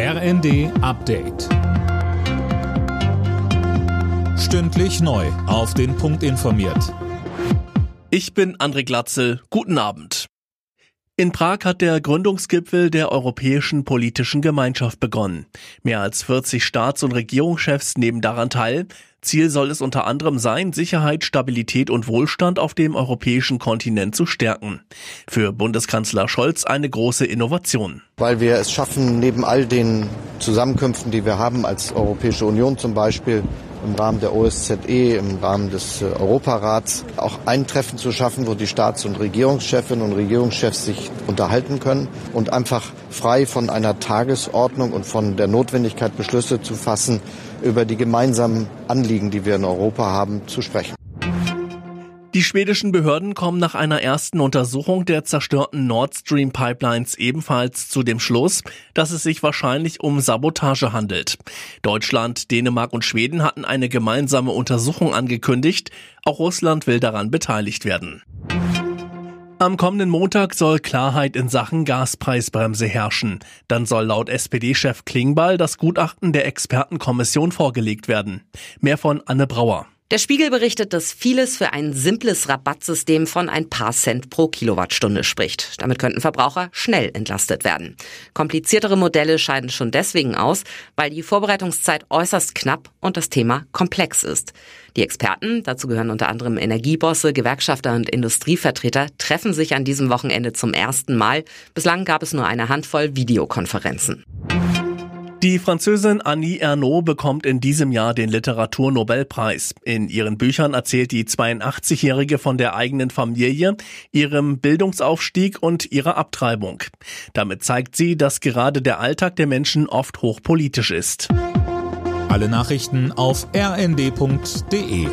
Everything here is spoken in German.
RND Update. Stündlich neu. Auf den Punkt informiert. Ich bin André Glatzel. Guten Abend. In Prag hat der Gründungsgipfel der Europäischen Politischen Gemeinschaft begonnen. Mehr als 40 Staats- und Regierungschefs nehmen daran teil. Ziel soll es unter anderem sein, Sicherheit, Stabilität und Wohlstand auf dem europäischen Kontinent zu stärken. Für Bundeskanzler Scholz eine große Innovation. Weil wir es schaffen, neben all den Zusammenkünften, die wir haben als Europäische Union zum Beispiel, im Rahmen der OSZE, im Rahmen des äh, Europarats auch ein Treffen zu schaffen, wo die Staats- und Regierungschefinnen und Regierungschefs sich unterhalten können und einfach frei von einer Tagesordnung und von der Notwendigkeit, Beschlüsse zu fassen, über die gemeinsamen Anliegen, die wir in Europa haben, zu sprechen. Die schwedischen Behörden kommen nach einer ersten Untersuchung der zerstörten Nord Stream Pipelines ebenfalls zu dem Schluss, dass es sich wahrscheinlich um Sabotage handelt. Deutschland, Dänemark und Schweden hatten eine gemeinsame Untersuchung angekündigt. Auch Russland will daran beteiligt werden. Am kommenden Montag soll Klarheit in Sachen Gaspreisbremse herrschen. Dann soll laut SPD-Chef Klingbeil das Gutachten der Expertenkommission vorgelegt werden. Mehr von Anne Brauer. Der Spiegel berichtet, dass vieles für ein simples Rabattsystem von ein paar Cent pro Kilowattstunde spricht. Damit könnten Verbraucher schnell entlastet werden. Kompliziertere Modelle scheiden schon deswegen aus, weil die Vorbereitungszeit äußerst knapp und das Thema komplex ist. Die Experten, dazu gehören unter anderem Energiebosse, Gewerkschafter und Industrievertreter, treffen sich an diesem Wochenende zum ersten Mal. Bislang gab es nur eine Handvoll Videokonferenzen. Die Französin Annie Ernaux bekommt in diesem Jahr den Literaturnobelpreis. In ihren Büchern erzählt die 82-Jährige von der eigenen Familie, ihrem Bildungsaufstieg und ihrer Abtreibung. Damit zeigt sie, dass gerade der Alltag der Menschen oft hochpolitisch ist. Alle Nachrichten auf rnd.de